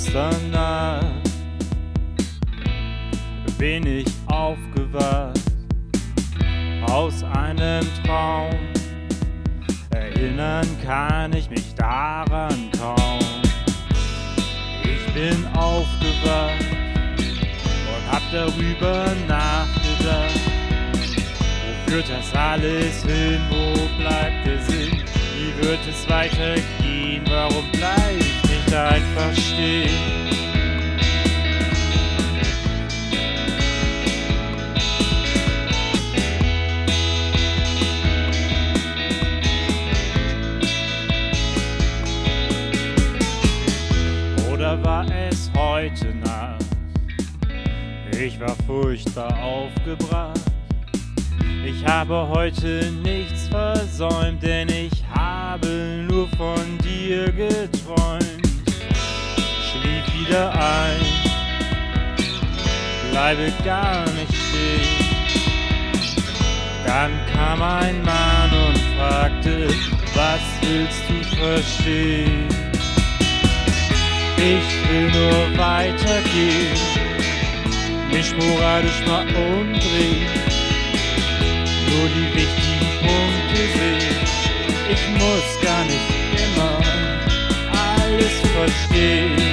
Gestern Nacht bin ich aufgewacht aus einem Traum. Erinnern kann ich mich daran kaum. Ich bin aufgewacht und hab darüber nachgedacht. Wo führt das alles hin? Wo bleibt der Sinn? Wie wird es weitergehen? Warum bleib heute Nacht? Ich war furchtbar aufgebracht. Ich habe heute nichts versäumt, denn ich habe nur von dir geträumt. Schlief wieder ein, bleibe gar nicht stehen. Dann kam ein Mann und fragte, was willst du verstehen? Ich will nur weitergehen, mich moralisch mal umdrehen, nur die wichtigen Punkte sehen. Ich muss gar nicht immer alles verstehen.